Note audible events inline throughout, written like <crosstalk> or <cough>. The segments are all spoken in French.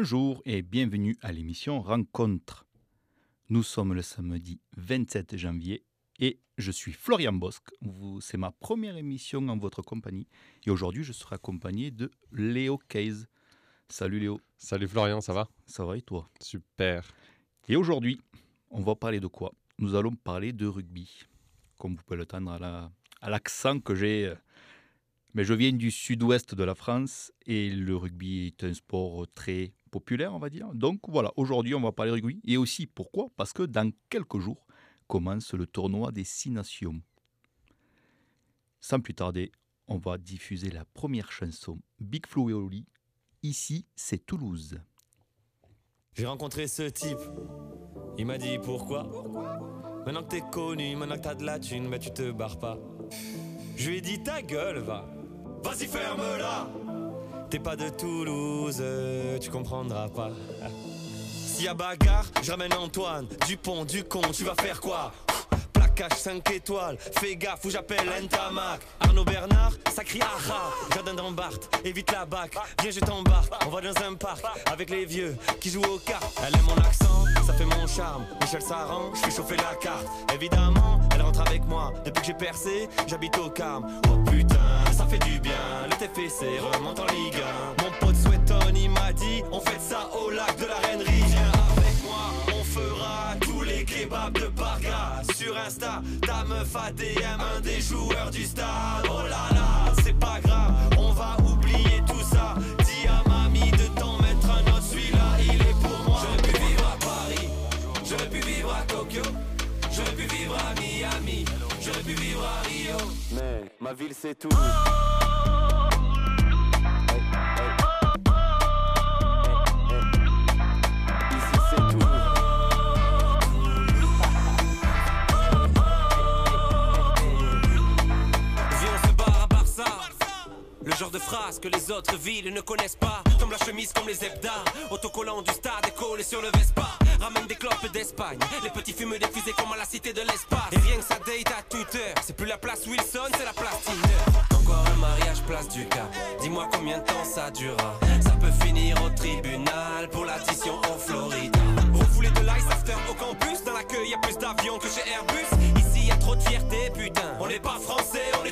Bonjour et bienvenue à l'émission Rencontre. Nous sommes le samedi 27 janvier et je suis Florian Bosque. C'est ma première émission en votre compagnie et aujourd'hui je serai accompagné de Léo Case. Salut Léo, Salut Florian, ça va? Ça va et toi? Super. Et aujourd'hui, on va parler de quoi? Nous allons parler de rugby. Comme vous pouvez l'entendre à la- à l'accent que j'ai. euh, Mais je viens du sud-ouest de la France et le rugby est un sport très populaire, on va dire. Donc voilà, aujourd'hui, on va parler rugby. Et aussi, pourquoi? Parce que dans quelques jours commence le tournoi des Six Nations. Sans plus tarder, on va diffuser la première chanson, Big Flo et Oli. Ici, c'est Toulouse. J'ai rencontré ce type, il m'a dit pourquoi? Maintenant que t'es connu, maintenant que t'as de la thune, mais tu te barres pas. Je lui ai dit ta gueule, va. Vas-y, ferme-la. T'es pas de Toulouse, tu comprendras pas. S'il y a bagarre, je ramène Antoine. Dupont, Ducon, tu vas faire quoi? Plaquage 5 étoiles, fais gaffe où j'appelle Ntamak. Arnaud Bernard, ça crie aha. Jardin d'Ambart, évite la bac. Viens, je t'embarque, on va dans un parc avec les vieux qui jouent aux cartes. Elle aime mon accent, ça fait mon charme. Michel Saran, je fais chauffer la carte. Évidemment, elle rentre avec moi. Depuis que j'ai percé, j'habite au Carme. Oh putain, ça fait du bien. Le TFC remonte en Ligue 1. Mon pote Sweaton, il m'a dit, on fait ça au lac de la Reinerie. Viens avec moi, on fera tous les kebabs de Parga. Sur Insta, ta meuf a DM un des joueurs du stade. Oh là là, c'est pas grave, on va Mais ma ville c'est tout. Le genre de phrase que les autres villes ne connaissent pas. Comme la chemise, comme les hebdas. Autocollant du stade et collé sur le Vespa. Ramène des clopes d'Espagne. Les petits fument des fusées comme à la cité de l'espace. Et rien que ça date à toute heure. C'est plus la place Wilson, c'est la place Tinder. Encore un mariage, place du Cap. Dis-moi combien de temps ça durera. Ça peut finir au tribunal pour l'addition en Florida. Refoulé de l'ice after au campus. Dans l'accueil, y a plus d'avions que chez Airbus. Ici, y a trop de fierté, putain. On n'est pas français, on est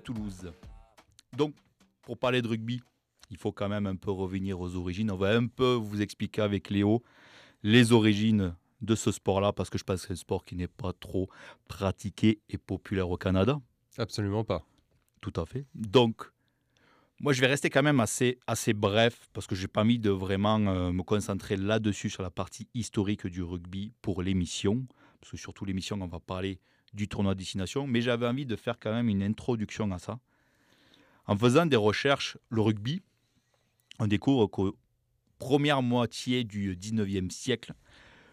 Toulouse. Donc, pour parler de rugby, il faut quand même un peu revenir aux origines. On va un peu vous expliquer avec Léo les origines de ce sport-là, parce que je pense que c'est un sport qui n'est pas trop pratiqué et populaire au Canada. Absolument pas. Tout à fait. Donc, moi, je vais rester quand même assez, assez bref parce que j'ai pas mis de vraiment euh, me concentrer là-dessus sur la partie historique du rugby pour l'émission. Parce que surtout l'émission, on va parler du tournoi de destination. Mais j'avais envie de faire quand même une introduction à ça. En faisant des recherches, le rugby, on découvre qu'au première moitié du 19e siècle,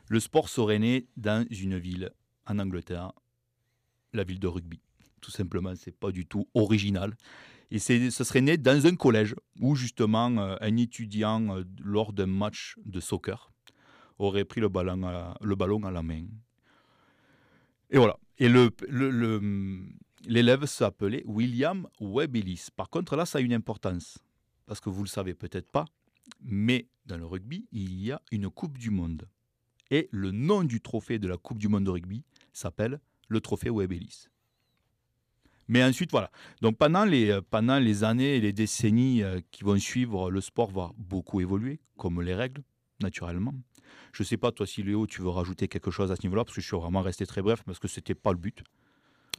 le sport serait né dans une ville en Angleterre, la ville de rugby. Tout simplement, c'est pas du tout original. Et ce serait né dans un collège où justement euh, un étudiant, euh, lors d'un match de soccer, aurait pris le ballon à la main. Et voilà. Et l'élève s'appelait William Webb. Par contre, là, ça a une importance. Parce que vous le savez peut-être pas, mais dans le rugby, il y a une Coupe du Monde. Et le nom du trophée de la Coupe du Monde de rugby s'appelle le trophée Webb. Mais ensuite, voilà. Donc pendant les, pendant les années et les décennies euh, qui vont suivre, le sport va beaucoup évoluer, comme les règles, naturellement. Je ne sais pas, toi, si Léo, tu veux rajouter quelque chose à ce niveau-là, parce que je suis vraiment resté très bref, parce que ce n'était pas le but.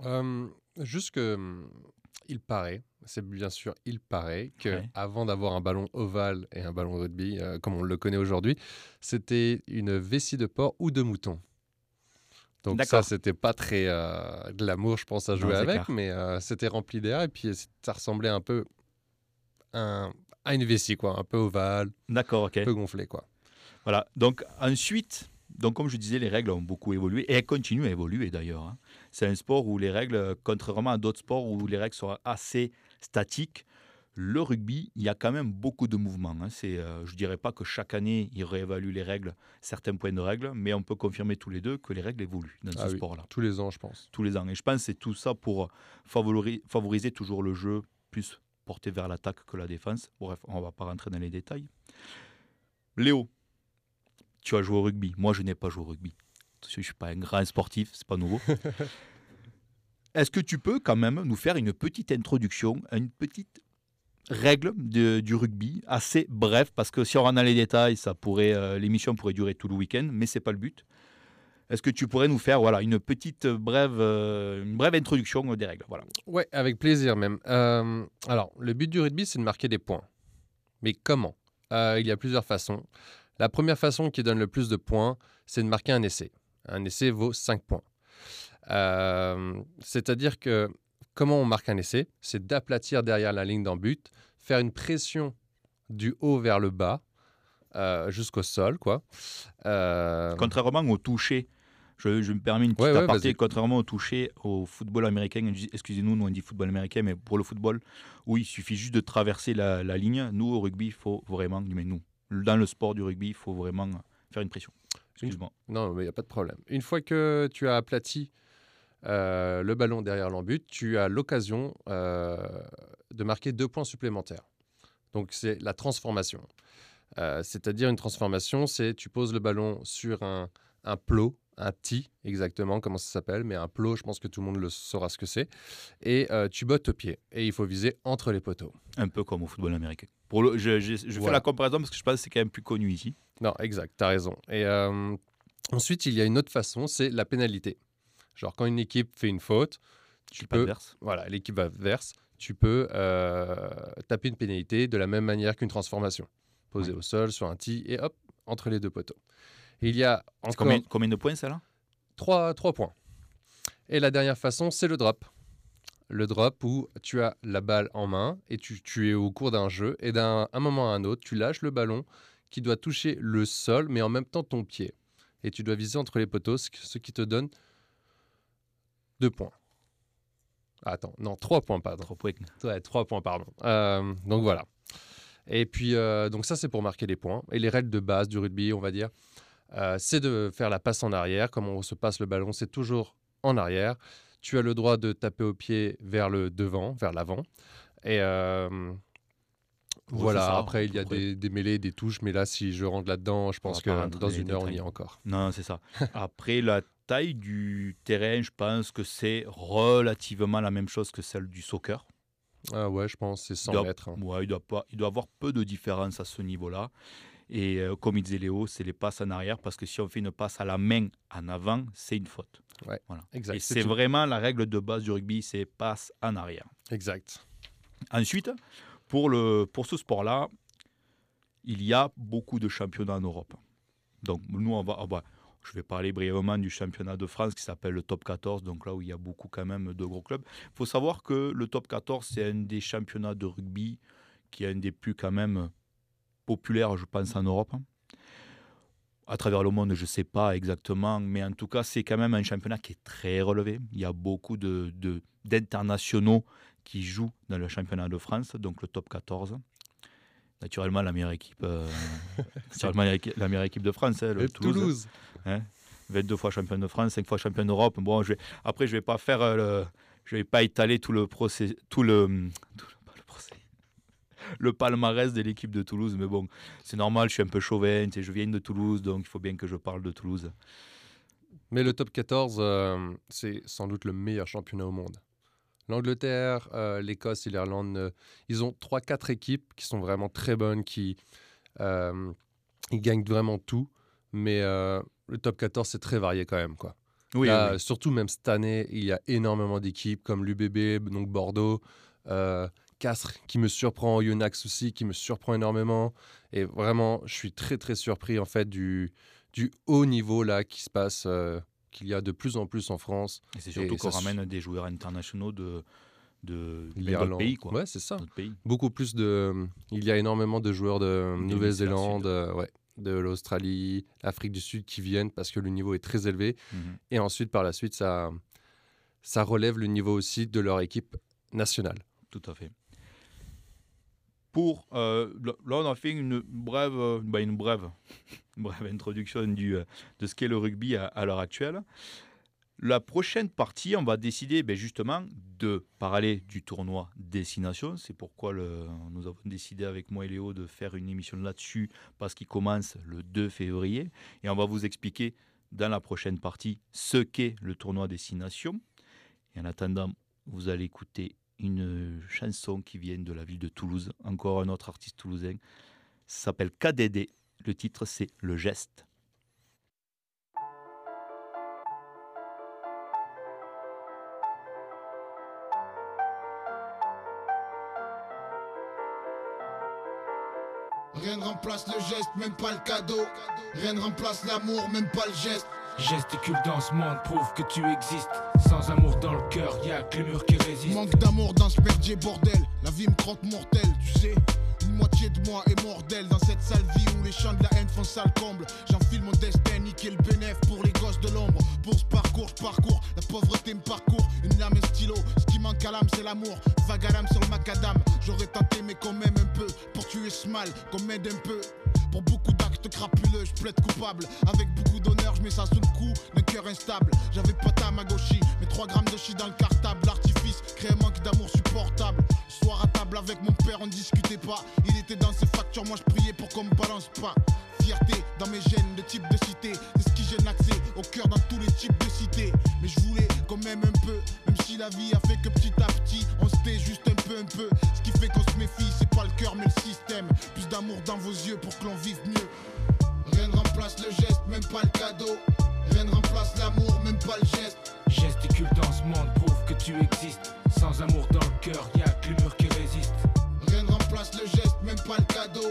Euh, juste que hum, il paraît, c'est bien sûr, il paraît que Ouais. avant d'avoir un ballon ovale et un ballon de rugby euh, comme on le connaît aujourd'hui, c'était une vessie de porc ou de mouton. Donc ça, c'était pas très euh, glamour, je pense, à jouer avec, clair. mais euh, c'était rempli d'air et puis ça ressemblait un peu un- à une vessie, quoi, un peu ovale, D'accord, ok. un peu gonflé, quoi. Voilà. Donc ensuite, donc comme je disais, les règles ont beaucoup évolué et elles continuent à évoluer d'ailleurs. hein. C'est un sport où les règles, euh, contrairement à d'autres sports où les règles sont assez statiques, le rugby, il y a quand même beaucoup de mouvements. hein. C'est, euh, je ne dirais pas que chaque année, ils réévaluent les règles, certains points de règles, mais on peut confirmer tous les deux que les règles évoluent dans Ah ce oui. sport-là, Tous les ans, je pense. tous les ans. Et je pense que c'est tout ça pour favori- favoriser toujours le jeu plus porté vers l'attaque que la défense. Bref, on ne va pas rentrer dans les détails. Léo, tu as joué au rugby. Moi, je n'ai pas joué au rugby. Je ne suis pas un grand sportif, c'est pas nouveau. <laughs> Est-ce que tu peux quand même nous faire une petite introduction, une petite règle de- du rugby, assez bref, parce que si on rentre dans les détails, ça pourrait, euh, l'émission pourrait durer tout le week-end, mais c'est pas le but. Est-ce que tu pourrais nous faire voilà, une petite brève, euh, une brève introduction des règles voilà. Ouais, avec plaisir même. Euh, alors, le but du rugby, c'est de marquer des points. Mais comment? Il y a plusieurs façons. La première façon qui donne le plus de points, c'est de marquer un essai. Un essai vaut 5 points. Euh, C'est-à-dire que comment on marque un essai? C'est d'aplatir derrière la ligne d'en but, faire une pression du haut vers le bas euh, jusqu'au sol, quoi. Euh, Contrairement au toucher, je, je me permets une petite Ouais, aparté, contrairement au toucher au football américain, excusez-nous, nous on dit football américain, mais pour le football, où il suffit juste de traverser la, la ligne, nous au rugby, il faut vraiment, mais nous, dans le sport du rugby, il faut vraiment faire une pression. Excuse-moi. Non, mais il n'y a pas de problème. Une fois que tu as aplati euh, le ballon derrière l'embut, tu as l'occasion euh, de marquer deux points supplémentaires. Donc, c'est la transformation. Euh, C'est-à-dire une transformation, c'est tu poses le ballon sur un, un plot, un tee, exactement, comment ça s'appelle, mais un plot, je pense que tout le monde le saura ce que c'est. Et euh, tu bottes au pied. Et il faut viser entre les poteaux. Un peu comme au football américain. Pour le, je je- je fais la comparaison parce que je pense que c'est quand même plus connu ici. Non, exact, tu as raison. Et euh, ensuite, il y a une autre façon, c'est la pénalité. Genre, quand une équipe fait une faute, tu peux, adverse. voilà, l'équipe adverse, tu peux euh, taper une pénalité de la même manière qu'une transformation. Posée au sol, sur un tee, et hop, entre les deux poteaux. Il y a encore Combien, combien de points ça là trois, trois points. Et la dernière façon, c'est le drop. Le drop où tu as la balle en main et tu, tu es au cours d'un jeu et d'un un moment à un autre, tu lâches le ballon qui doit toucher le sol mais en même temps ton pied. Et tu dois viser entre les poteaux, ce qui- te donne deux points. Ah, Attends, non, trois points, pardon. Trois points. Ouais, trois points, pardon. Euh, donc voilà. Et puis, euh, donc ça, c'est pour marquer les points. Et les règles de base du rugby, on va dire, euh, c'est de faire la passe en arrière. Comme on se passe le ballon, c'est toujours en arrière. Tu as le droit de taper au pied vers le devant, vers l'avant. Et euh, voilà, ça, après, il y a des, des mêlées, des touches. Mais là, si je rentre là-dedans, je pense que dans une heure, on y est encore. Non, c'est ça. <laughs> Après, la taille du terrain, je pense que c'est relativement la même chose que celle du soccer. Ah ouais, je pense c'est 100 doit- mètres. hein. Ouais, il doit pas, il doit avoir peu de différence à ce niveau-là. Et euh, comme il disait Léo, c'est les passes en arrière parce que si on fait une passe à la main en avant, c'est une faute. Exact. Et c'est vraiment la règle de base du rugby, c'est passe en arrière. Exact. Ensuite, pour, le, pour ce sport-là, il y a beaucoup de championnats en Europe. Donc nous, on va, je vais parler brièvement du championnat de France qui s'appelle le Top 14, donc là où il y a beaucoup quand même de gros clubs. Il faut savoir que le Top 14, c'est un des championnats de rugby qui est un des plus quand même populaires, je pense, en Europe. À travers le monde, je ne sais pas exactement, mais en tout cas, c'est quand même un championnat qui est très relevé. Il y a beaucoup de- de- d'internationaux qui jouent dans le championnat de France, donc le top 14. Naturellement, la meilleure équipe, euh, <laughs> naturellement, la meilleure équipe de France, hein, le Et Toulouse. 22 fois champion de France, 5 fois champion d'Europe. Bon, je vais- après, je vais pas faire euh, le, je vais pas étaler tout le procès, tout le, tout le, le palmarès de l'équipe de Toulouse. Mais bon, c'est normal, je suis un peu chauvin. tu sais, Je viens de Toulouse, donc il faut bien que je parle de Toulouse. Mais le top 14, euh, c'est sans doute le meilleur championnat au monde. L'Angleterre, euh, l'Écosse et l'Irlande, euh, ils ont 3-4 équipes qui sont vraiment très bonnes, qui ils gagnent vraiment tout. Mais le top 14, c'est très varié quand même. Quoi. Oui, Là, oui. Surtout même cette année, il y a énormément d'équipes comme l'UBB, donc Bordeaux, Castres qui me surprend, Yonax aussi qui me surprend énormément. Et vraiment, je suis très très surpris en fait du, du haut niveau là qui se passe, euh, qu'il y a de plus en plus en France. Et c'est surtout qu'on ramène des joueurs internationaux de, de, L'Irlande. d'autres pays. Quoi. Ouais, c'est ça. Pays. Beaucoup plus de. Il y a énormément de joueurs de Nouvelle-Zélande, euh, ouais, de l'Australie, l'Afrique du Sud qui viennent parce que le niveau est très élevé. Mhm. Et ensuite, par la suite, ça, ça relève le niveau aussi de leur équipe nationale. Tout à fait. Pour, là, on a fait une brève, euh, bah, une brève, <laughs> brève introduction du, euh, de ce qu'est le rugby à, l'heure actuelle. La prochaine partie, on va décider ben, justement de parler du tournoi Destination. C'est pourquoi nous avons décidé avec moi et Léo de faire une émission là-dessus parce qu'il commence le 2 février. Et on va vous expliquer dans la prochaine partie ce qu'est le tournoi Destination. Et en attendant, vous allez écouter une chanson qui vient de la ville de Toulouse, encore un autre artiste toulousain. S'appelle KDD. Le titre, c'est Le Geste. Rien ne remplace le geste, même pas le cadeau. Rien ne remplace l'amour, même pas le geste. Gesticule dans ce monde, prouve que tu existes. Sans amour dans le cœur, y'a que les murs qui résistent. Manque d'amour dans ce merdier bordel. La vie me croque mortelle, tu sais. Une moitié de moi est mortelle dans cette sale vie où les chants de la haine font sale comble. J'enfile mon destin, niquer le bénéf pour les gosses de l'ombre. Pour parcours, parcours. La pauvreté me parcourt. Une lame et stylo. Ce qui manque à l'âme, c'est l'amour. Vague à l'âme sur le macadam. J'aurais tenté, mais quand même un peu. Pour tuer ce mal, qu'on m'aide un peu. Pour beaucoup d'actes crapuleux, je plaide coupable. Avec beaucoup d'honneur, je mets ça sous le coup d'un cœur instable. J'avais pas ta magoshi, mais 3 grammes de chi dans le cartable. L'artifice crée un manque d'amour supportable. Soir à table avec mon père, on discutait pas. Il était dans ses factures, moi je priais pour qu'on me balance pas. Fierté dans mes gènes de type de cité, c'est ce qui gêne l'accès au cœur dans tous les types de cités. Mais je voulais quand même un peu, même si la vie a fait que petit à petit, on se tait juste un peu, un peu. Ce qui fait qu'on se méfie, c'est pas le cœur mais le système. Plus d'amour dans vos yeux pour que l'on vive mieux. Rien ne remplace le geste, même pas le cadeau. Rien ne remplace l'amour, même pas le geste. Gesticule dans ce monde, prouve que tu existes. Sans amour dans le cœur, y'a que les murs qui résistent. Rien ne remplace le geste, même pas le cadeau.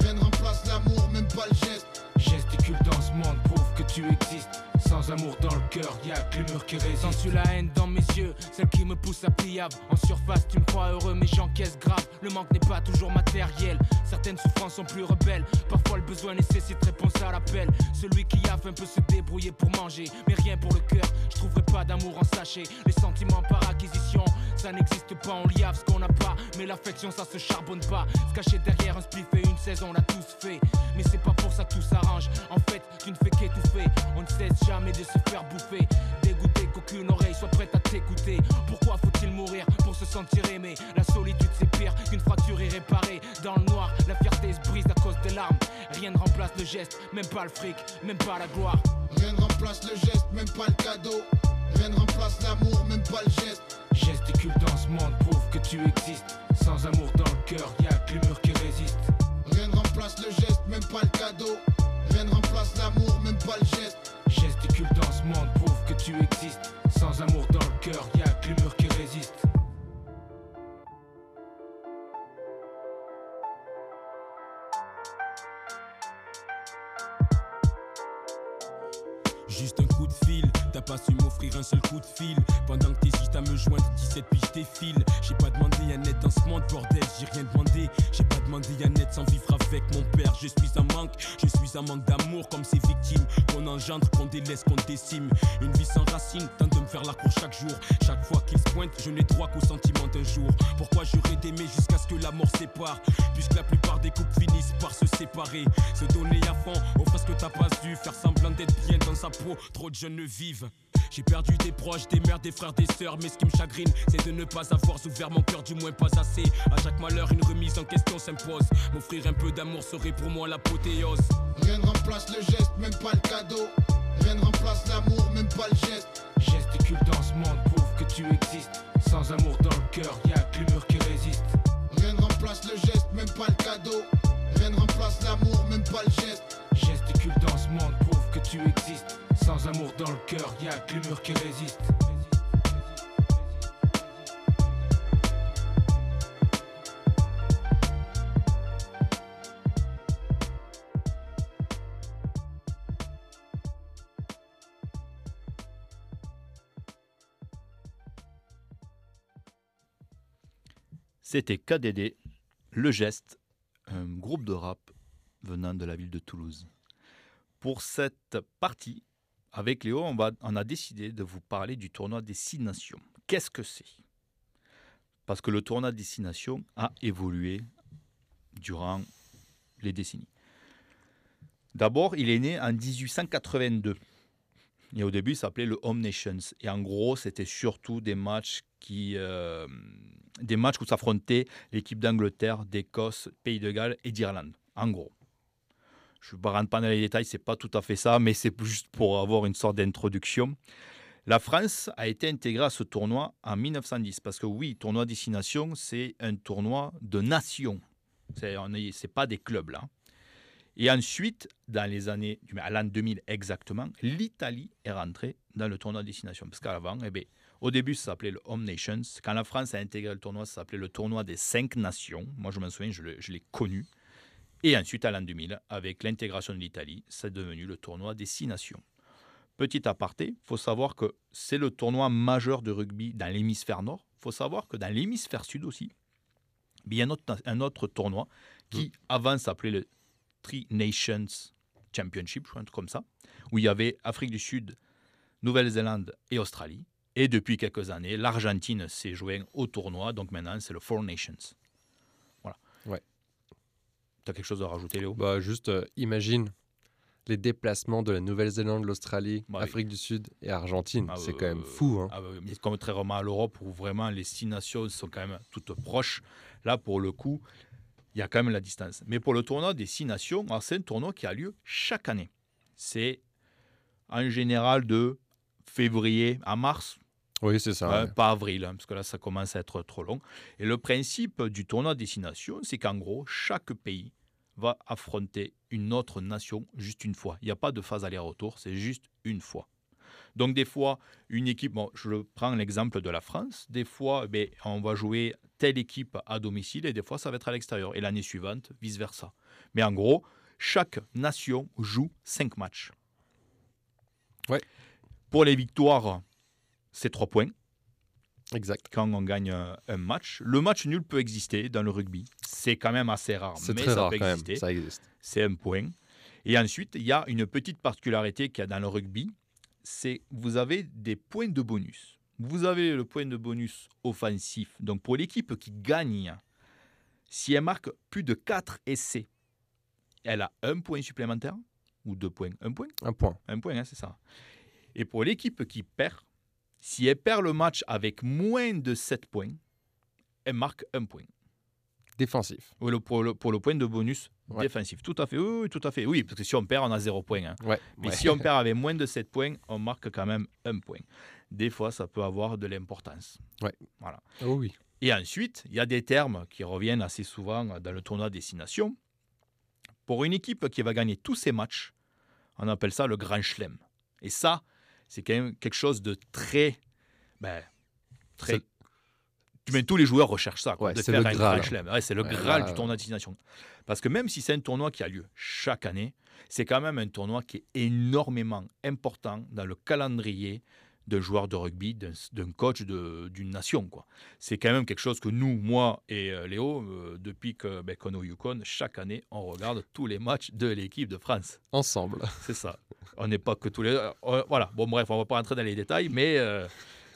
Rien ne remplace l'amour, même pas le geste. Gesticule dans ce monde, prouve que tu existes. Sans amour dans le cœur, y'a que les murs qui résistent. Sens-tu la haine dans mes yeux, celle qui me pousse à pliable. En surface, tu me crois heureux, mais j'encaisse grave. Le manque n'est pas toujours matériel. Certaines souffrances sont plus rebelles. Parfois, le besoin nécessite réponse à l'appel. Celui qui a faim peut se débrouiller pour manger, mais rien pour le cœur. Je trouverai pas d'amour en sachet. Les sentiments par acquisition, ça n'existe pas. On liave ce qu'on n'a pas, mais l'affection, ça se charbonne pas. Se cacher derrière un spliff et une saison, on l'a tous fait. Mais c'est pas pour ça que tout s'arrange. En fait, tu ne fais qu'étouffer. On ne cesse jamais de se faire bouffer. Dégoûté qu'aucune oreille soit prête à t'écouter. Pourquoi faut-il mourir pour se sentir aimé? La solitude c'est pire qu'une fracture irréparée. Dans le noir, la fierté se brise à cause des larmes. Rien ne remplace le geste, même pas le fric, même pas la gloire. Rien ne remplace le geste, même pas le cadeau. Rien ne remplace l'amour, même pas le geste. Gesticule dans ce monde, prouve que tu existes. Sans amour dans le cœur, y'a que les murs qui résistent. Rien ne remplace le geste, même pas le cadeau. Rien ne remplace l'amour, même pas le geste. Ce monde, prouve que tu existes. Sans amour dans le cœur, pas su m'offrir un seul coup de fil. Pendant que t'hésites à me joindre, 17 puis je défile. J'ai pas demandé à dans ce monde, bordel, j'ai rien demandé. J'ai pas demandé à sans vivre avec mon père. Je suis un manque, je suis un manque d'amour comme ces victimes qu'on engendre, qu'on délaisse, qu'on décime. Une vie sans racine, tente de me faire la cour chaque jour. Chaque fois qu'il se pointe, je n'ai droit qu'au sentiment d'un jour. Pourquoi j'aurais d'aimer jusqu'à ce que la mort sépare? Puisque la plupart des couples finissent par se séparer. Se donner à fond, offre ce que t'as pas dû. Faire semblant d'être bien dans sa peau, trop de jeunes ne vivent. J'ai perdu des proches, des mères, des frères, des sœurs, mais ce qui me chagrine, c'est de ne pas avoir ouvert mon cœur, du moins pas assez. À chaque malheur, une remise en question s'impose. M'offrir un peu d'amour serait pour moi l'apothéose. Rien ne remplace le geste, même pas le cadeau. Rien ne remplace l'amour, même pas le geste. Gesticule dans ce monde, prouve que tu existes. Sans amour dans le cœur, y a que l'humour qui résiste. Rien ne remplace le geste, même pas le cadeau. Rien ne remplace l'amour, même pas le geste. Gesticule dans ce monde, tu existes. Sans amour dans le cœur, y a que l'humour qui résiste. C'était KDD, Le Geste, un groupe de rap venant de la ville de Toulouse. Pour cette partie, avec Léo, on, a décidé de vous parler du tournoi des Six Nations. Qu'est-ce que c'est? Parce que le tournoi des Six Nations a évolué durant les décennies. D'abord, il est né en 1882. Et au début, il s'appelait le Home Nations. Et en gros, c'était surtout des matchs qui, euh, des matchs où s'affrontaient l'équipe d'Angleterre, d'Écosse, Pays de Galles et d'Irlande. En gros. Je ne rentre pas dans les détails, c'est pas tout à fait ça, mais c'est juste pour avoir une sorte d'introduction. La France a été intégrée à ce tournoi en 1910 parce que oui, tournoi destination, c'est un tournoi de nations. C'est n'est pas des clubs là. Et ensuite, dans les années, à l'an 2000 exactement, l'Italie est rentrée dans le tournoi destination. Parce qu'avant, eh bien, au début, ça s'appelait le Home Nations. Quand la France a intégré le tournoi, ça s'appelait le tournoi des cinq nations. Moi, je m'en souviens, je l'ai connu. Et ensuite, à l'an 2000, avec l'intégration de l'Italie, c'est devenu le tournoi des six nations. Petit aparté, il faut savoir que c'est le tournoi majeur de rugby dans l'hémisphère nord. Il faut savoir que dans l'hémisphère sud aussi, il y a un autre, un autre tournoi qui, avant, s'appelait le Tri Nations Championship, un truc comme ça, où il y avait Afrique du Sud, Nouvelle-Zélande et Australie. Et depuis quelques années, l'Argentine s'est joint au tournoi, donc maintenant c'est le Four Nations. Voilà. Ouais. Tu as quelque chose à rajouter, Léo? Bah, juste euh, imagine les déplacements de la Nouvelle-Zélande, l'Australie, Bah oui. Afrique du Sud et Argentine. Ah, c'est euh, quand même fou. Hein. Ah, bah, mais contrairement à l'Europe où vraiment les six nations sont quand même toutes proches, là pour le coup, il y a quand même la distance. Mais pour le tournoi des six nations, c'est un tournoi qui a lieu chaque année. C'est en général de février à mars, Oui, c'est ça. ouais. pas avril, hein, parce que là ça commence à être trop long. Et le principe du tournoi des six nations, c'est qu'en gros, chaque pays va affronter une autre nation juste une fois. Il n'y a pas de phase aller-retour, c'est juste une fois. Donc des fois, une équipe, bon, je prends l'exemple de la France, des fois, eh on va jouer telle équipe à domicile et des fois, ça va être à l'extérieur. Et l'année suivante, vice-versa. Mais en gros, chaque nation joue cinq matchs. Ouais. Pour les victoires, c'est trois points Exact. quand on gagne un, un match. Le match nul peut exister dans le rugby. C'est quand même assez rare, C'est mais très ça rare peut quand même. Ça existe. C'est un point. Et ensuite, il y a une petite particularité qu'il y a dans le rugby, c'est vous avez des points de bonus. Vous avez le point de bonus offensif. Donc pour l'équipe qui gagne, si elle marque plus de 4 essais, elle a un point supplémentaire ou deux points? Un point? Un point. un point, hein, c'est ça. Et pour l'équipe qui perd, si elle perd le match avec moins de 7 points, elle marque un point. Défensif. Oui, le- pour, le, pour le point de bonus Ouais. défensif. Tout à fait, oui, oui, tout à fait. Oui, parce que si on perd, on a 0 point. hein. Ouais. Mais ouais. si on <laughs> perd avec moins de 7 points, on marque quand même un point. Des fois, ça peut avoir de l'importance. Oh oui. Et ensuite, il y a des termes qui reviennent assez souvent dans le tournoi destination. Pour une équipe qui va gagner tous ses matchs, on appelle ça le grand chelem. Et ça, c'est quand même quelque chose de très. Ben, très mets tous les joueurs recherchent ça, quoi, Ouais, de c'est faire le un Graal. grand chelem. Ouais, c'est le Ouais, graal là, du tournoi destination. Parce que même si c'est un tournoi qui a lieu chaque année, c'est quand même un tournoi qui est énormément important dans le calendrier d'un joueur de rugby, d'un coach d'une nation. quoi. C'est quand même quelque chose que nous, moi et euh, Léo, euh, depuis que, ben, qu'on est au Yukon, chaque année, on regarde tous les matchs de l'équipe de France. Ensemble. C'est ça. On n'est pas que tous les. euh, voilà. Bon, bref, on va pas rentrer dans les détails, mais euh,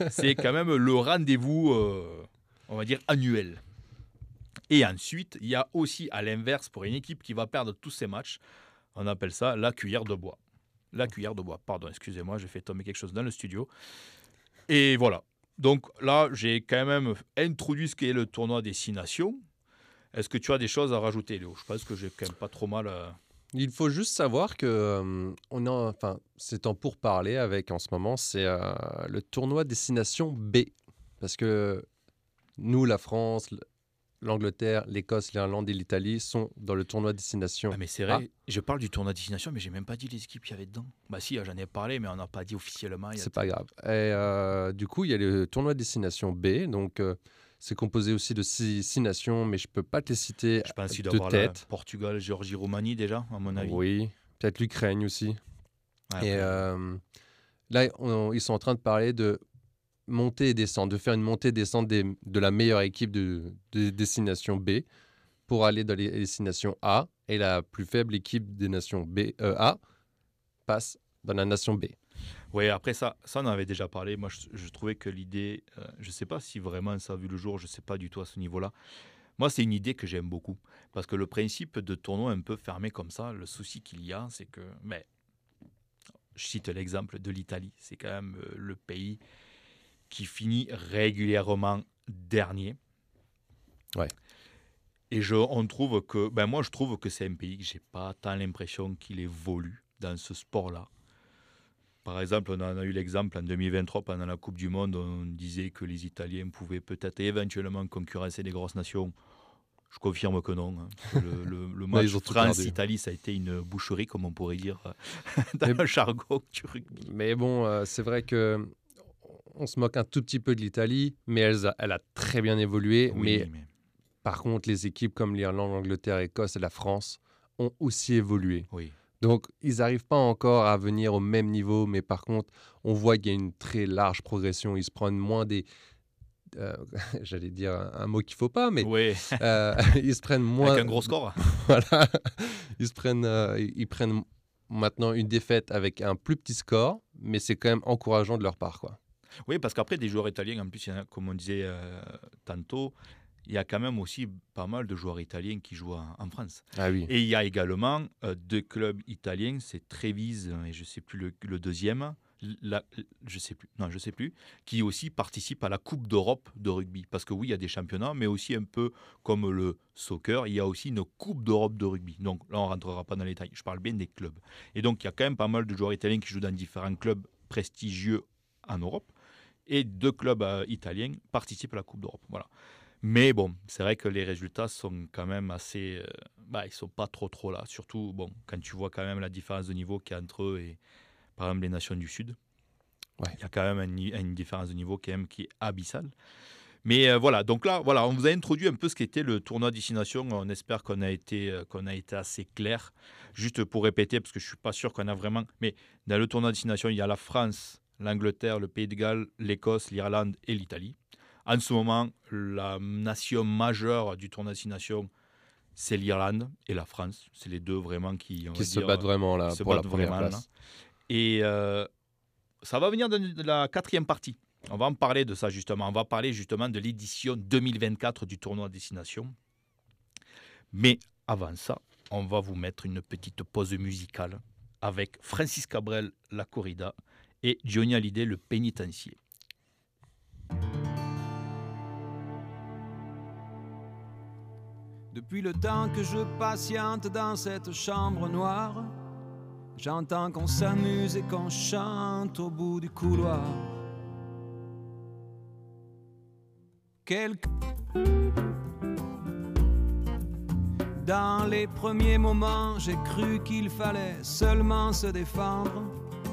c'est quand même le rendez-vous, on va dire, annuel. Et ensuite, il y a aussi, à l'inverse, pour une équipe qui va perdre tous ses matchs, on appelle ça la cuillère de bois. La cuillère de bois. Pardon, excusez-moi, j'ai fait tomber quelque chose dans le studio. Et voilà. Donc là, j'ai quand même introduit ce qu'est le tournoi des six nations. Est-ce que tu as des choses à rajouter, Léo? Je pense que j'ai quand même pas trop mal. à- Il faut juste savoir que euh, on a, enfin, c'est en pourparler avec en ce moment, c'est euh, le tournoi destination B. Parce que nous, la France, l'Angleterre, l'Écosse, l'Irlande et l'Italie sont dans le tournoi destination. Ah, mais c'est vrai, je parle du tournoi destination, mais j'ai même pas dit les équipes qu'il y avait dedans. Bah si, j'en ai parlé, mais on n'a pas dit officiellement. C'est pas grave. Et euh, du coup, il y a le tournoi destination B. Donc, euh, c'est composé aussi de six, six nations, mais je peux pas te les citer Je pense de tête. Portugal, Géorgie, Roumanie déjà, à mon avis. Oui, peut-être l'Ukraine aussi. Ouais, Et euh, là, on- ils sont en train de parler de monter et descendre, de faire une montée et descente des- de la meilleure équipe de, de destination B pour aller dans les destinations A. Et la plus faible équipe des nations B, euh, A passe dans la nation B. Ouais, après ça, ça on en avait déjà parlé. Moi, je, trouvais que l'idée, euh, je sais pas si vraiment ça a vu le jour, je sais pas du tout à ce niveau-là. Moi, c'est une idée que j'aime beaucoup. Parce que le principe de tournoi un peu fermé comme ça, le souci qu'il y a, c'est que, mais, je cite l'exemple de l'Italie. C'est quand même euh, le pays qui finit régulièrement dernier. Ouais. Et je, on trouve que, ben moi, je trouve que c'est un pays que j'ai pas tant l'impression qu'il évolue dans ce sport-là. Par exemple, on en a eu l'exemple en 2023 pendant la Coupe du Monde, on disait que les Italiens pouvaient peut-être éventuellement concurrencer les grosses nations. Je confirme que non. hein. Le, le- le <laughs> match. France-Italie, ça a été une boucherie, comme on pourrait dire euh, <laughs> dans Mais- le jargon du rugby. Mais bon, euh, c'est vrai que on se moque un tout petit peu de l'Italie, mais elle a, elle a très bien évolué. Oui, mais mais- par contre, les équipes comme l'Irlande, l'Angleterre, l'Écosse et la France ont aussi évolué. oui. Donc, ils n'arrivent pas encore à venir au même niveau, mais par contre, on voit qu'il y a une très large progression. Ils se prennent moins des. euh, <laughs> J'allais dire un, un mot qu'il faut pas, mais Ouais, euh, <laughs> ils se prennent moins. avec un gros score. <laughs> voilà. Ils se prennent, euh, ils prennent maintenant une défaite avec un plus petit score, mais c'est quand même encourageant de leur part, quoi. Oui, parce qu'après, des joueurs italiens, en plus, comme on disait euh, tantôt, il y a quand même aussi pas mal de joueurs italiens qui jouent en, en France. Ah oui. Et il y a également euh, deux clubs italiens, c'est Trévise et je sais plus le, le deuxième, la- je sais plus, non je sais plus, qui aussi participent à la Coupe d'Europe de rugby. Parce que oui, il y a des championnats, mais aussi un peu comme le soccer, il y a aussi une Coupe d'Europe de rugby. Donc là, on rentrera pas dans les détails. Je parle bien des clubs. Et donc il y a quand même pas mal de joueurs italiens qui jouent dans différents clubs prestigieux en Europe. Et deux clubs euh, italiens participent à la Coupe d'Europe. Voilà. Mais bon, c'est vrai que les résultats sont quand même assez. euh, bah, ils sont pas trop trop là. Surtout, bon, quand tu vois quand même la différence de niveau qu'il y a entre eux et, par exemple, les nations du Sud. Ouais. Il y a quand même une différence de niveau quand même qui est abyssale. Mais euh, voilà, donc là, voilà, on vous a introduit un peu ce qu'était le tournoi destination. On espère qu'on a été, euh, qu'on a été assez clair. Juste pour répéter, parce que je suis pas sûr qu'on a vraiment. Mais dans le tournoi destination, il y a la France, l'Angleterre, le Pays de Galles, l'Écosse, l'Irlande et l'Italie. En ce moment, la nation majeure du tournoi destination, c'est l'Irlande et la France. C'est les deux vraiment qui, on Qui va se dire, battent vraiment là se pour la battent première vraiment, place. Et euh, ça va venir de, de la quatrième partie. On va en parler de ça justement. On va parler justement de l'édition 2024 du tournoi destination. Mais avant ça, on va vous mettre une petite pause musicale avec Francis Cabrel, La Corrida, et Johnny Hallyday, Le Pénitencier. Depuis le temps que je patiente dans cette chambre noire, j'entends qu'on s'amuse et qu'on chante au bout du couloir. Quelque... Dans les premiers moments, j'ai cru qu'il fallait seulement se défendre.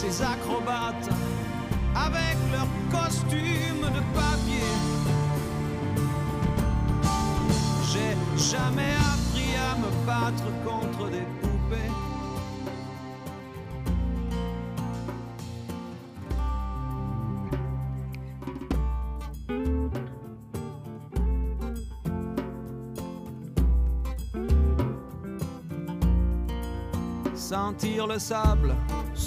Ces acrobates avec leurs costumes de papier. J'ai jamais appris à me battre contre des poupées. Sentir le sable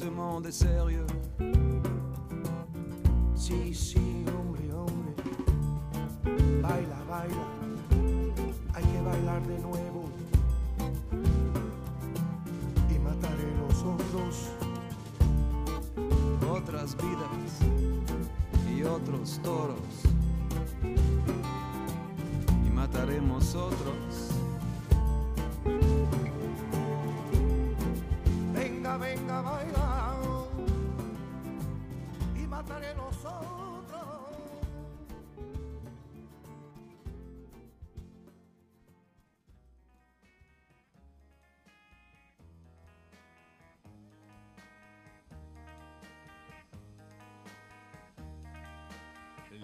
Monde est sérieux Sí, sí, hombre, hombre. Baila, baila. Hay que bailar de nuevo. Y mataré los otros. Otras vidas y otros toros. Y mataremos otros.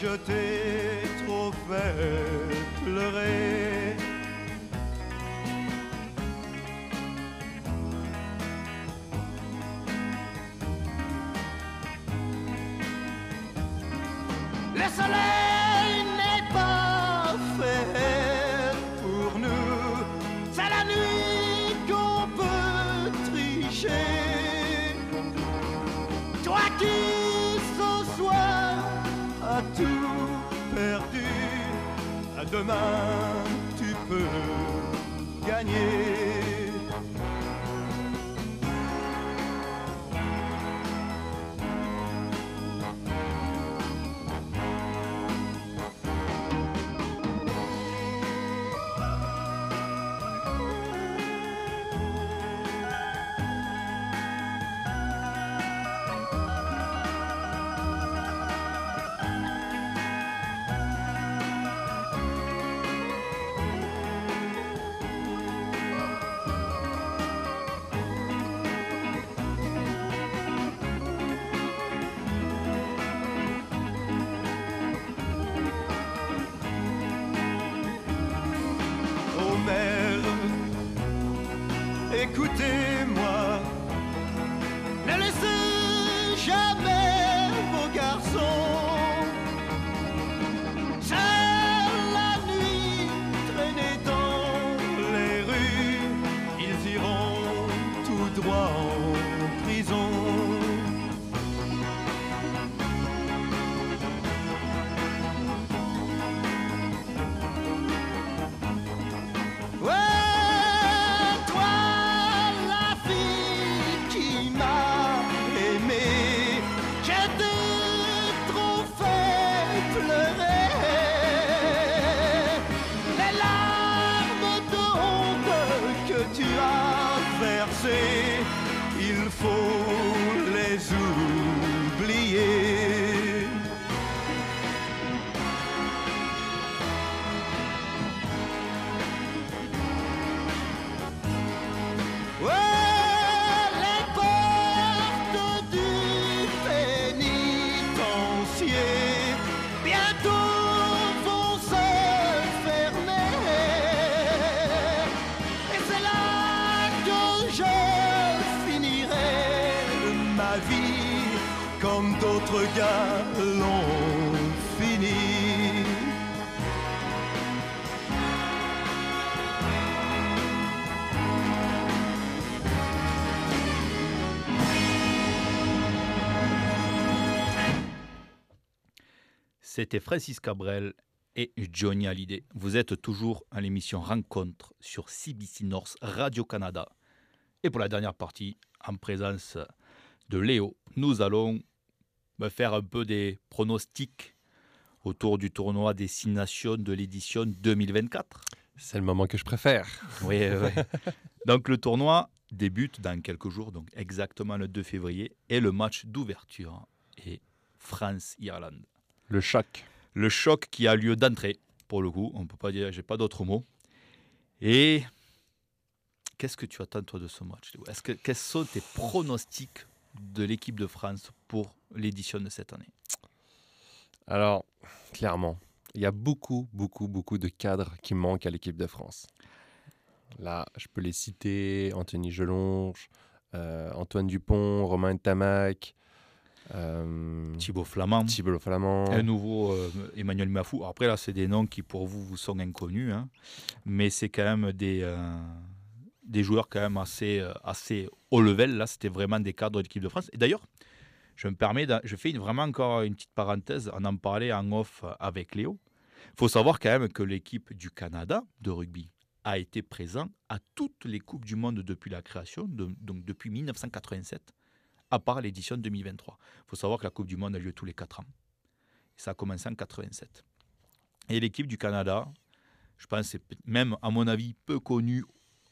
Je t'ai trop fait pleurer. Demain tu peux gagner. C'était Francis Cabrel et Johnny Hallyday. Vous êtes toujours à l'émission Rencontre sur CBC North Radio-Canada. Et pour la dernière partie, en présence de Léo, nous allons faire un peu des pronostics autour du tournoi des Six Nations de l'édition 2024. C'est le moment que je préfère. Oui, oui. <laughs> Donc le tournoi débute dans quelques jours, donc exactement le 2 février, et le match d'ouverture est France-Irlande. Le choc. Le choc qui a lieu d'entrée, pour le coup, on peut pas dire, j'ai pas d'autres mots. Et qu'est-ce que tu attends toi de ce match Est-ce que quels sont tes pronostics de l'équipe de France pour l'édition de cette année? Alors, clairement, il y a beaucoup, beaucoup, beaucoup de cadres qui manquent à l'équipe de France. Là, je peux les citer Anthony Gelonge, euh, Antoine Dupont, Romain Tamac, Thibaut Flamand, Thibaut Flamand. un nouveau euh, Emmanuel Mafou. Après là, c'est des noms qui pour vous vous sont inconnus, hein. mais c'est quand même des euh, des joueurs quand même assez euh, assez haut level. Là, c'était vraiment des cadres de l'équipe de France. Et d'ailleurs, je me permets, de- je fais une- vraiment encore une petite parenthèse. On en parlait en off avec Léo. Il faut savoir quand même que l'équipe du Canada de rugby a été présente à toutes les coupes du monde depuis la création, de- donc depuis 1987, à part l'édition 2023. Il faut savoir que la Coupe du Monde a lieu tous les 4 ans. Et ça a commencé en 87. Et l'équipe du Canada, je pense, c'est même à mon avis peu connue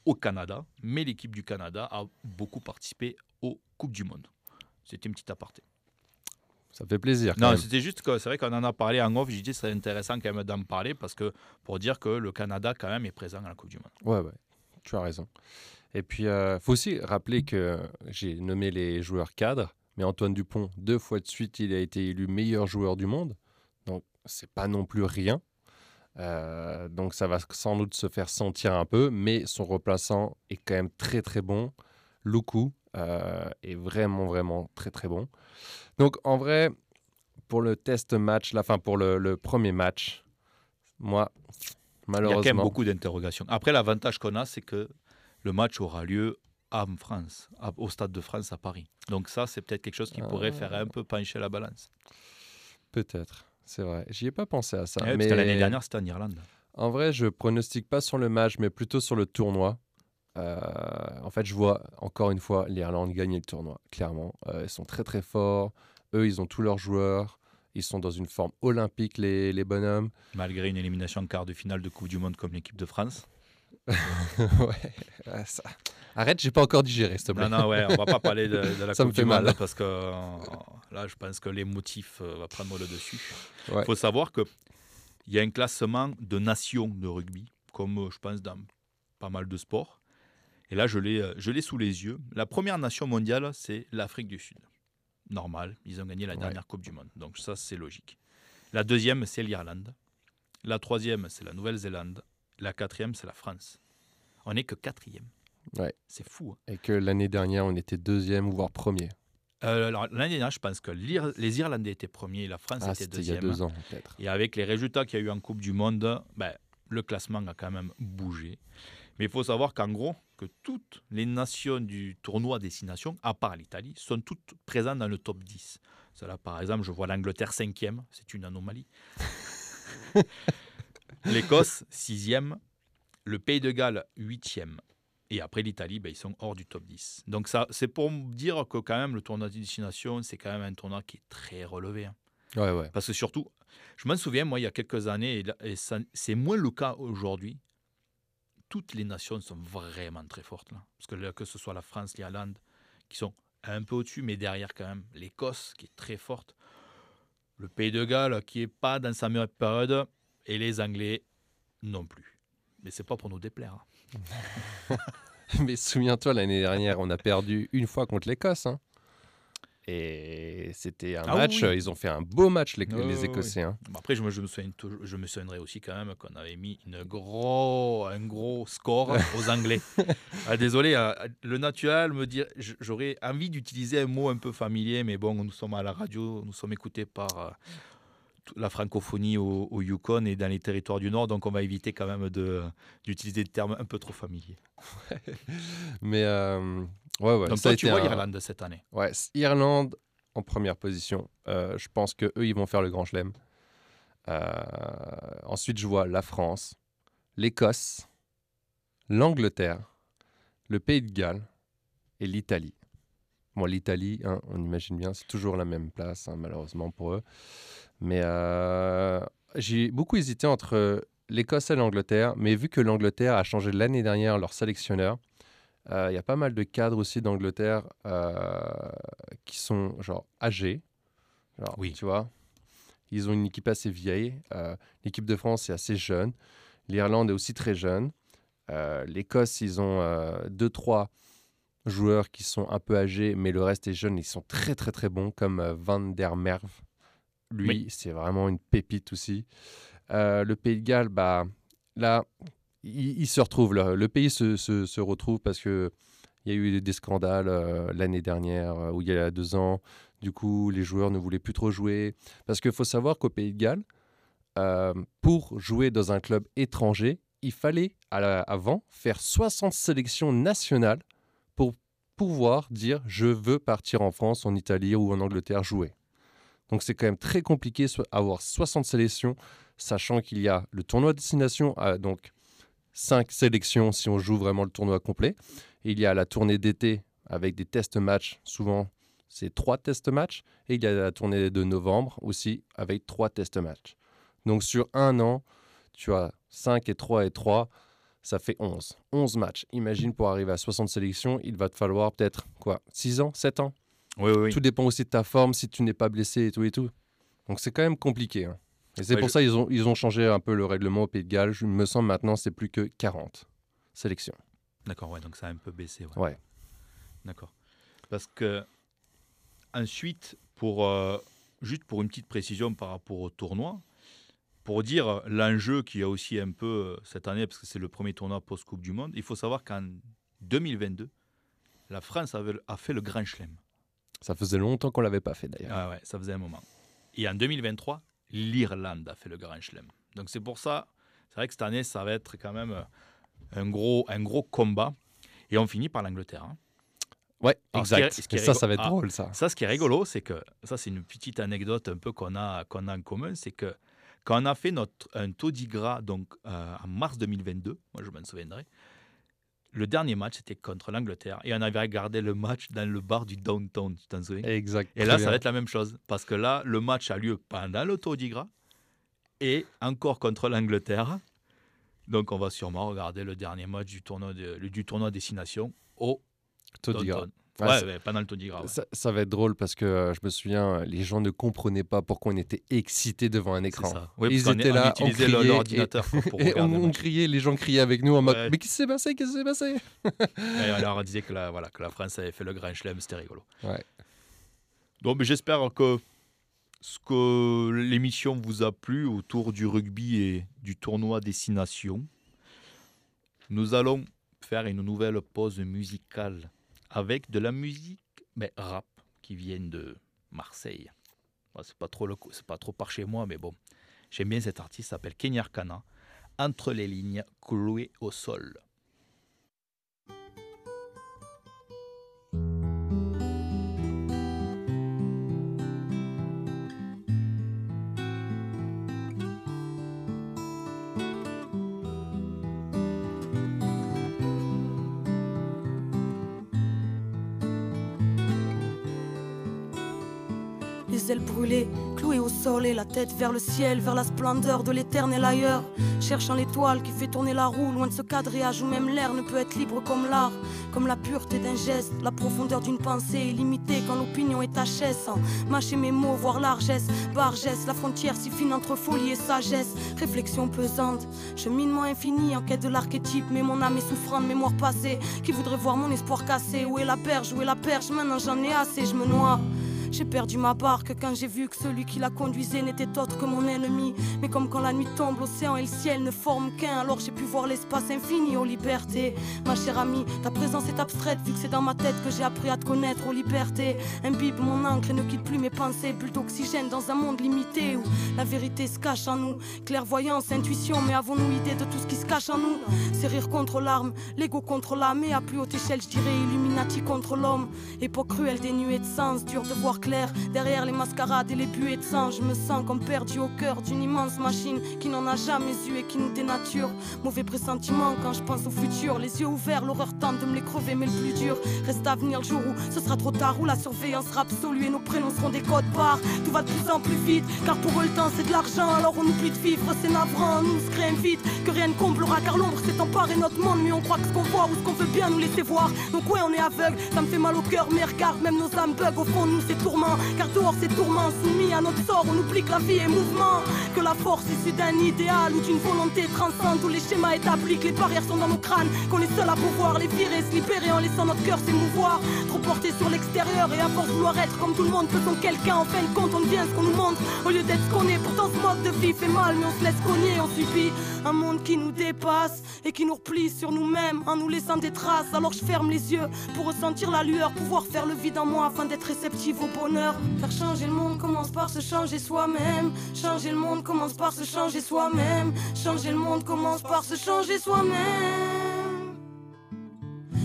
au Canada, mais l'équipe du Canada a beaucoup participé aux Coupes du Monde. C'était une petite aparté. Ça fait plaisir. quand Non, c'était juste que c'est vrai qu'on en a parlé en off. J'ai dit que c'est intéressant quand même d'en parler parce que pour dire que le Canada quand même est présent à la Coupe du Monde. Ouais, ouais, tu as raison. Et puis, il faut aussi rappeler que j'ai nommé les joueurs cadres, mais Antoine Dupont, deux fois de suite, il a été élu meilleur joueur du monde. Donc, c'est pas non plus rien. Euh, donc, ça va sans doute se faire sentir un peu, mais son remplaçant est quand même très, très bon. Luku euh, est vraiment, vraiment très, très bon. Donc, en vrai, pour le test match, la fin, pour le, le premier match, moi, Il y a malheureusement. quand même beaucoup d'interrogations. Après, l'avantage qu'on a, c'est que le match aura lieu en France, au Stade de France à Paris. Donc ça, c'est peut-être quelque chose qui pourrait faire un peu pencher la balance. Peut-être, c'est vrai. J'y ai pas pensé à ça. Ouais, mais l'année dernière, c'était en Irlande. En vrai, je pronostique pas sur le match, mais plutôt sur le tournoi. Euh, en fait, je vois encore une fois l'Irlande gagner le tournoi, clairement. Euh, ils sont très très forts. Eux, ils ont tous leurs joueurs. Ils sont dans une forme olympique, les, les bonhommes. Malgré une élimination en quart de finale de Coupe du Monde comme l'équipe de France. Ouais, ça- Arrête, j'ai pas encore digéré, s'il te plaît. Non, non, ouais, on va pas parler de, de la <laughs> Ça Coupe me fait du mal. Monde parce que euh, là, je pense que les motifs euh, vont prendre le dessus. Il Ouais. faut savoir que il y a un classement de nations de rugby, comme euh, je pense dans pas mal de sports. Et là, je l'ai, je l'ai sous les yeux. La première nation mondiale, c'est l'Afrique du Sud. Normal, ils ont gagné la Ouais. dernière Coupe du Monde. Donc ça, c'est logique. La deuxième, c'est l'Irlande. La troisième, c'est la Nouvelle-Zélande. La quatrième, c'est la France. On n'est que quatrième. Ouais. C'est fou. hein. Et que l'année dernière, on était deuxième, voire premier. Euh, L'année dernière, je pense que l'Ir- les Irlandais étaient premiers et la France Ah, était c'était il y a deuxième. deux ans, peut-être. Et avec les résultats qu'il y a eu en Coupe du Monde, ben, le classement a quand même bougé. Mais il faut savoir qu'en gros, que toutes les nations du tournoi des six nations, à part l'Italie, sont toutes présentes dans le top 10. Cela, par exemple, je vois l'Angleterre cinquième, c'est une anomalie. <laughs> <laughs> L'Écosse sixième, le Pays de Galles huitième. Et après l'Italie, ben, ils sont hors du top 10. Donc ça, c'est pour dire que quand même le tournoi des six nations, c'est quand même un tournoi qui est très relevé. hein. Ouais, ouais. Parce que surtout, je m'en souviens, moi, il y a quelques années, et c'est moins le cas aujourd'hui, toutes les nations sont vraiment très fortes. Là. Parce que, là, que ce soit la France, l'Irlande, qui sont un peu au-dessus, mais derrière quand même l'Écosse, qui est très forte. Le Pays de Galles, qui n'est pas dans sa meilleure période. Et les Anglais, non plus. Mais c'est pas pour nous déplaire. hein. <laughs> Mais souviens-toi, l'année dernière, on a perdu une fois contre l'Écosse. hein. Et c'était un Ah match, oui. ils ont fait un beau match, les, Écossais. hein. Bon, après, je me, je, me souviens toujours- je me souviendrai aussi quand même qu'on avait mis une gros, un gros score aux Anglais. <laughs> Ah, désolé, euh, le naturel me dit, j- j'aurais envie d'utiliser un mot un peu familier, mais bon, nous sommes à la radio, nous sommes écoutés par euh, la francophonie au, au Yukon et dans les territoires du Nord, donc on va éviter quand même de- d'utiliser des termes un peu trop familiers. Mais euh, ouais, ouais. donc ça toi, tu vois un- l'Irlande cette année. Ouais, Irlande en première position. Euh, je pense que eux, ils vont faire le grand chelem. Euh, ensuite, je vois la France, l'Écosse, l'Angleterre, le Pays de Galles et l'Italie. Bon, l'Italie, hein, on imagine bien, c'est toujours la même place, hein, malheureusement pour eux. Mais euh, j'ai beaucoup hésité entre l'Écosse et l'Angleterre, mais vu que l'Angleterre a changé l'année dernière leur sélectionneur, euh, il y a pas mal de cadres aussi d'Angleterre euh, qui sont genre âgés. Genre, Oui. Tu vois Ils ont une équipe assez vieille. Euh, L'équipe de France est assez jeune. L'Irlande est aussi très jeune. Euh, L'Écosse, ils ont euh, deux, trois joueurs qui sont un peu âgés, mais le reste est jeune. Ils sont très, très, très bons, comme euh, Van der Merwe. Lui, c'est vraiment une pépite aussi. Euh, le Pays de Galles, bah, là, il, se retrouve. là. Le pays se, retrouve parce que il y a eu des scandales euh, l'année dernière, euh, ou il y a deux ans. Du coup, les joueurs ne voulaient plus trop jouer. Parce qu'il faut savoir qu'au Pays de Galles, pour jouer dans un club étranger, il fallait avant faire 60 sélections nationales pour pouvoir dire je veux partir en France, en Italie ou en Angleterre jouer. Donc c'est quand même très compliqué so- avoir 60 sélections, sachant qu'il y a le tournoi destination, à donc 5 sélections si on joue vraiment le tournoi complet. Et il y a la tournée d'été avec des tests matchs, souvent c'est 3 tests matchs. Et il y a la tournée de novembre aussi avec 3 tests matchs. Donc sur un an, tu as 5 et 3 et 3, ça fait 11. 11 matchs. Imagine pour arriver à 60 sélections, il va te falloir peut-être quoi 6 ans 7 ans? Oui, oui, oui. Tout dépend aussi de ta forme, si tu n'es pas blessé et tout et tout. Donc c'est quand même compliqué. hein. Et c'est Ouais, pour je- ça qu'ils ont, ils ont changé un peu le règlement au Pays de Galles. Je me semble maintenant c'est plus que 40 sélections. D'accord, ouais, donc ça a un peu baissé. ouais. Ouais. D'accord. Parce que ensuite, pour euh, juste pour une petite précision par rapport au tournoi, pour dire l'enjeu qu'il y a aussi un peu euh, cette année, parce que c'est le premier tournoi post-Coupe du Monde, il faut savoir qu'en 2022, la France a fait le Grand Chelem. Ça faisait longtemps qu'on l'avait pas fait d'ailleurs. Ah ouais, ça faisait un moment. Et en 2023, l'Irlande a fait le Grand Chelem. Donc c'est pour ça, c'est vrai que cette année, ça va être quand même euh, un gros, un gros combat. Et on finit par l'Angleterre. hein. Ouais, Alors, ce qui est- exact. ce qui est Et ça, ça va être Ah, drôle ça. Ça, ce qui est rigolo, c'est que ça, c'est une petite anecdote un peu qu'on a, qu'on a en commun, c'est que quand on a fait notre un Toddy Gras donc euh, en mars 2022, moi je m'en souviendrai, le dernier match c'était contre l'Angleterre et on avait regardé le match dans le bar du downtown, tu t'en souviens? Exact. Et là, ça va être la même chose parce que là, le match a lieu pendant le Gras et encore contre l'Angleterre. Donc, on va sûrement regarder le dernier match du tournoi, de- le- du tournoi Destination au Gras. Ouais, Ouais, ça- ouais, pendant le ouais. Ça, ça va être drôle parce que euh, je me souviens, les gens ne comprenaient pas pourquoi on était excités devant un écran. Oui, Ils étaient on là, on utilisait le- criait l'ordinateur et- pour <laughs> et on, on criait, les gens criaient avec nous en mode. Mais qu'est-ce qui s'est passé Qu'est-ce qui s'est passé? Et <laughs> alors, on disait que la, voilà, que la France avait fait le Grand Chelem, c'était rigolo. Ouais. Donc, j'espère que ce que l'émission vous a plu autour du rugby et du tournoi Destination. Nous allons faire une nouvelle pause musicale avec de la musique mais rap qui vient de Marseille. C'est pas trop c'est pas trop par chez moi, mais bon, j'aime bien cet artiste, s'appelle Kenny Arcana. Entre les lignes, cloué au sol. Les les ailes brûlées, cloué au sol et la tête vers le ciel, vers la splendeur de l'éternel ailleurs. Cherchant l'étoile qui fait tourner la roue, loin de ce quadrillage où même l'air ne peut être libre comme l'art. Comme la pureté d'un geste, la profondeur d'une pensée illimitée quand l'opinion est HS. Sans mâcher mes mots, voir largesse, bargesse, la frontière si fine entre folie et sagesse. Réflexion pesante, cheminement infini en quête de l'archétype, mais mon âme est souffrante, mémoire passée. Qui voudrait voir mon espoir cassé Où est la perche Où est la perche? Maintenant j'en ai assez, je me noie. J'ai perdu ma barque quand j'ai vu que celui qui la conduisait n'était autre que mon ennemi. Mais comme quand la nuit tombe, l'océan et le ciel ne forment qu'un, alors j'ai pu voir l'espace infini aux libertés. Ma chère amie, ta présence est abstraite vu que c'est dans ma tête que j'ai appris à te connaître aux libertés. Imbibe mon encre et ne quitte plus mes pensées, bulle d'oxygène dans un monde limité où la vérité se cache en nous. Clairvoyance, intuition, mais avons-nous idée de tout ce qui se cache en nous? C'est rire contre l'arme, l'ego contre l'âme et à plus haute échelle, je dirais Illuminati contre l'homme. Époque cruelle dénuée de sens, dur de voir derrière les mascarades et les buées de sang. Je me sens comme perdu au cœur d'une immense machine qui n'en a jamais eu et qui nous dénature. Mauvais pressentiment quand je pense au futur. Les yeux ouverts, l'horreur tente de me les crever, mais le plus dur reste à venir le jour où ce sera trop tard, où la surveillance sera absolue et nos prénoms seront des codes barres. Tout va de plus en plus vite, car pour eux le temps c'est de l'argent. Alors on oublie de vivre, c'est navrant. Nous se crée vite que rien ne comblera, car l'ombre s'est emparée notre monde. Mais on croit que ce qu'on voit ou ce qu'on veut bien nous laisser voir. Donc ouais, on est aveugle, ça me fait mal au cœur, mais regarde, même nos âmes bug au fond nous, c'est Car dehors c'est tourment, soumis à notre sort, on oublie que la vie est mouvement. Que la force issue d'un idéal ou d'une volonté transcende tous les schémas établis, que les barrières sont dans nos crânes, qu'on est seul à pouvoir les virer, se libérer en laissant notre cœur s'émouvoir. Trop porté sur l'extérieur et à force vouloir être comme tout le monde, peut-on quelqu'un en fin de compte, on devient ce qu'on nous montre au lieu d'être ce qu'on est. Pourtant ce mode de vie fait mal, mais on se laisse cogner, on subit un monde qui nous dépasse et qui nous replie sur nous-mêmes en nous laissant des traces. Alors je ferme les yeux pour ressentir la lueur, pouvoir faire le vide en moi afin d'être réceptif au bonheur. Faire changer le monde commence par se changer soi-même. Changer le monde commence par se changer soi-même. Changer le monde commence par se changer soi-même.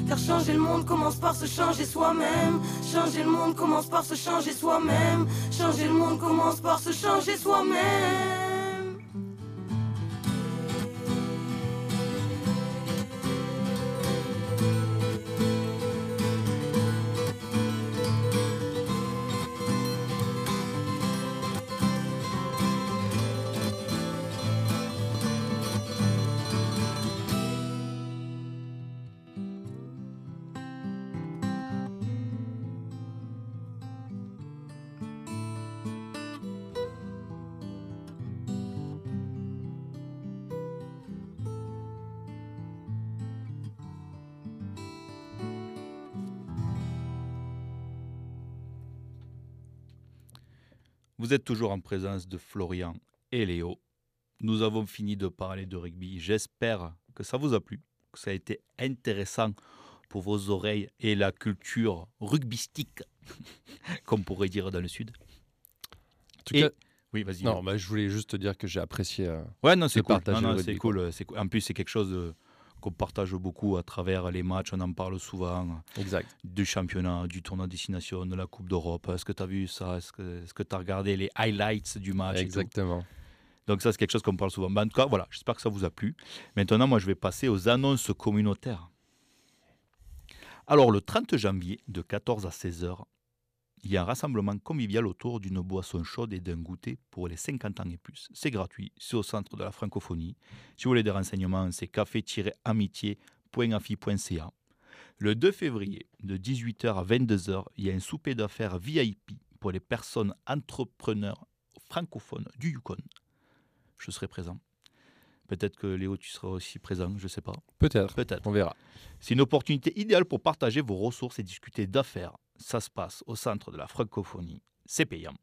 Car changer le monde commence par se changer soi-même. Changer le monde commence par se changer soi-même. Changer le monde commence par se changer soi-même. Vous êtes toujours en présence de Florian et Léo. Nous avons fini de parler de rugby. J'espère que ça vous a plu, que ça a été intéressant pour vos oreilles et la culture rugbystique, <laughs> comme pourrait dire dans le Sud. En tout Et- cas, oui, vas-y. Non, bah, je voulais juste te dire que j'ai apprécié. euh, Ouais, non, c'est de cool. c'est cool, euh, c'est cool. En plus, c'est quelque chose euh, qu'on partage beaucoup à travers les matchs. On en parle souvent. Exact. Du championnat, du tournoi destination, de la Coupe d'Europe. Est-ce que tu as vu ça? Est-ce que tu as regardé les highlights du match Exactement. Donc ça, c'est quelque chose qu'on parle souvent. Mais en tout cas, voilà, j'espère que ça vous a plu. Maintenant, moi, je vais passer aux annonces communautaires. Alors, le 30 janvier, de 14 à 16 heures, il y a un rassemblement convivial autour d'une boisson chaude et d'un goûter pour les 50 ans et plus. C'est gratuit, c'est au centre de la francophonie. Si vous voulez des renseignements, c'est café-afi.ca. Le 2 février, de 18h à 22h, il y a un souper d'affaires VIP pour les personnes entrepreneurs francophones du Yukon. Je serai présent. Peut-être que Léo, tu seras aussi présent, je ne sais pas. Peut-être. Peut-être. On verra. C'est une opportunité idéale pour partager vos ressources et discuter d'affaires. Ça se passe au centre de la francophonie. C'est payant.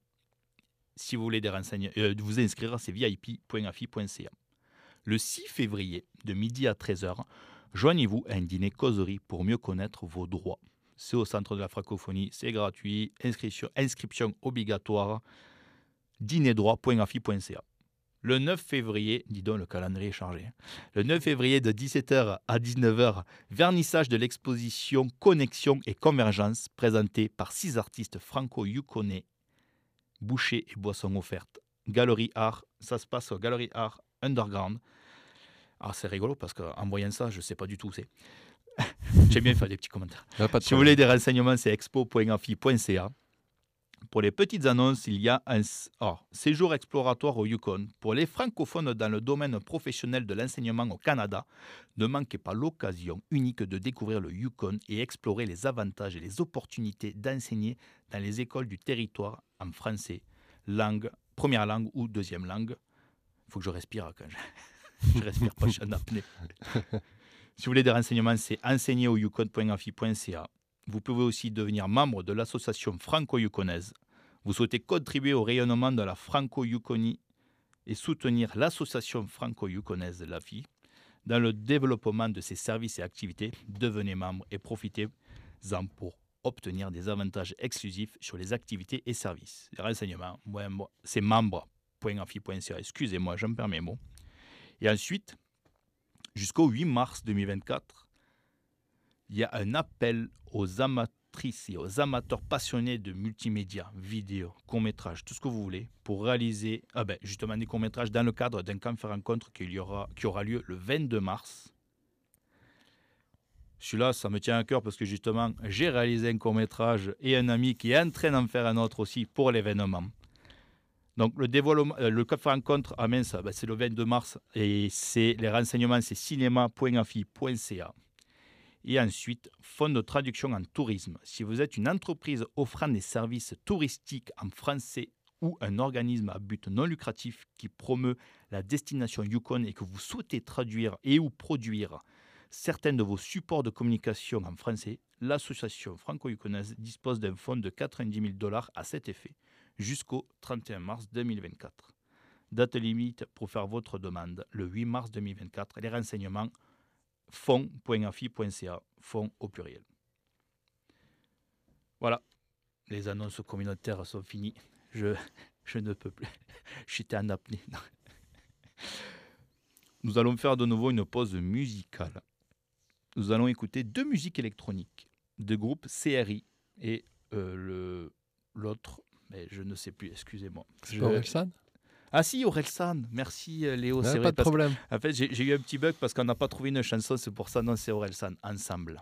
Si vous voulez des renseignements, euh, vous inscrire, c'est vip.afi.ca. Le 6 février, de midi à 13h, joignez-vous à un dîner causerie pour mieux connaître vos droits. C'est au centre de la francophonie, c'est gratuit, inscription, inscription obligatoire, dînerdroit.afi.ca. Le 9 février, dis donc, le calendrier est chargé. Le 9 février de 17h à 19h, vernissage de l'exposition Connexion et Convergence présentée par six artistes franco-yukonais, bouchées et boissons offertes. Galerie Art, ça se passe au Galerie Art Underground. Ah, c'est rigolo parce qu'en voyant ça, je ne sais pas du tout où c'est. <laughs> J'aime bien faire des petits commentaires. Ah, de si vous voulez des renseignements, c'est expo.afi.ca. Pour les petites annonces, il y a un oh, séjour exploratoire au Yukon. Pour les francophones dans le domaine professionnel de l'enseignement au Canada, ne manquez pas l'occasion unique de découvrir le Yukon et explorer les avantages et les opportunités d'enseigner dans les écoles du territoire en français, langue, première langue ou deuxième langue. Il faut que je respire quand je, <laughs> je respire pas, je suis en apnée. Si vous voulez des renseignements, c'est enseigner au yukon.afi.ca. Vous pouvez aussi devenir membre de l'association franco-yukonaise. Vous souhaitez contribuer au rayonnement de la franco-yukonie et soutenir l'association franco-yukonaise La Vie dans le développement de ses services et activités. Devenez membre et profitez-en pour obtenir des avantages exclusifs sur les activités et services. Les renseignements, c'est membre.afi.ca. Excusez-moi, j'en perds mes mots. Et ensuite, jusqu'au 8 mars 2024, il y a un appel aux amatrices et aux amateurs passionnés de multimédia, vidéo, court-métrage, tout ce que vous voulez, pour réaliser ah ben, justement des courts-métrages dans le cadre d'un camp fait rencontre qui, aura, qui aura lieu le 22 mars. Celui-là, ça me tient à cœur parce que justement, j'ai réalisé un court-métrage et un ami qui est en train d'en faire un autre aussi pour l'événement. Donc le dévoilement, euh, le Cap rencontre à Mince, ben, c'est le 22 mars et c'est les renseignements, c'est cinéma.afi.ca. Et ensuite, fonds de traduction en tourisme. Si vous êtes une entreprise offrant des services touristiques en français ou un organisme à but non lucratif qui promeut la destination Yukon et que vous souhaitez traduire et ou produire certains de vos supports de communication en français, l'association franco-yukonaise dispose d'un fonds de 90 000 dollars à cet effet jusqu'au 31 mars 2024. Date limite pour faire votre demande, le 8 mars 2024. Les renseignements fonds.afi.ca, fonds au pluriel. Voilà, les annonces communautaires sont finies. Je, je ne peux plus. <laughs> J'étais en apnée. Non. Nous allons faire de nouveau une pause musicale. Nous allons écouter deux musiques électroniques de groupe CRI et euh, l'autre, mais je ne sais plus, excusez-moi. C'est Je- pas Orelsan Ah si, Orelsan. Merci euh, Léo. C'est pas vrai, de problème. En fait, j'ai j'ai eu un petit bug parce qu'on n'a pas trouvé une chanson, c'est pour ça, non, c'est Orelsan, ensemble.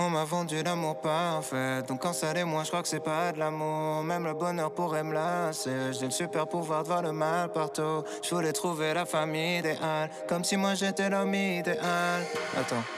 On m'a vendu l'amour parfait, donc quand ça l'est moi je crois que c'est pas de l'amour. Même le bonheur pourrait me lasser. J'ai le super pouvoir de voir le mal partout. Je voulais trouver la famille idéale, comme si moi j'étais l'homme idéal. Attends.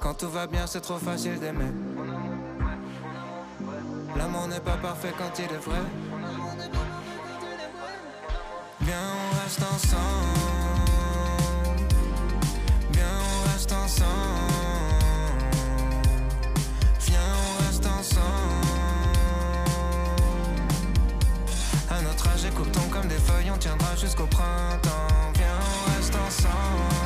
Quand tout va bien, c'est trop facile d'aimer. L'amour n'est pas parfait quand il est vrai. Viens, on reste ensemble. Viens, on reste ensemble. Viens, on reste ensemble. À notre âge, tombent comme des feuilles, on tiendra jusqu'au printemps. Viens, on reste ensemble.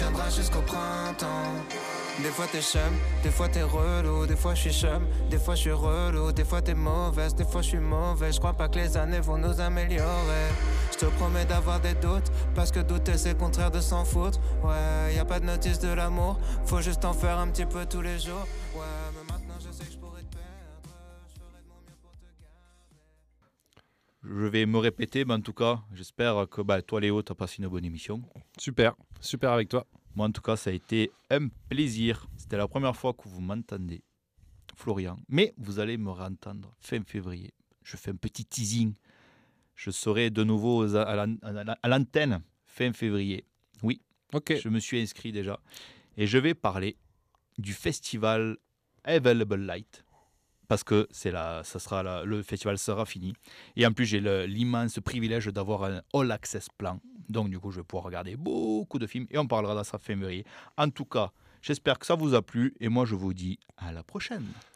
Tiendra jusqu'au printemps. Des fois t'es chum, des fois t'es relou, des fois je suis chum, des fois je suis relou, des fois t'es mauvaise, des fois je suis mauvais. Je crois pas que les années vont nous améliorer. Je te promets d'avoir des doutes, parce que douter c'est contraire de s'en foutre. Ouais, y a pas de notice de l'amour, faut juste en faire un petit peu tous les jours. Je vais me répéter, mais en tout cas, j'espère que bah, toi, Léo, tu as passé une bonne émission. Super, super avec toi. Moi, en tout cas, ça a été un plaisir. C'était la première fois que vous m'entendez, Florian. Mais vous allez me réentendre fin février. Je fais un petit teasing. Je serai de nouveau à l'antenne fin février. Oui, Ok. je me suis inscrit déjà. Et je vais parler du festival Available Light. Parce que c'est la, ça sera le festival sera fini. Et en plus, j'ai l'immense privilège d'avoir un all access plan. Donc, du coup, je vais pouvoir regarder beaucoup de films et on parlera de fin février. En tout cas, j'espère que ça vous a plu et moi, je vous dis à la prochaine.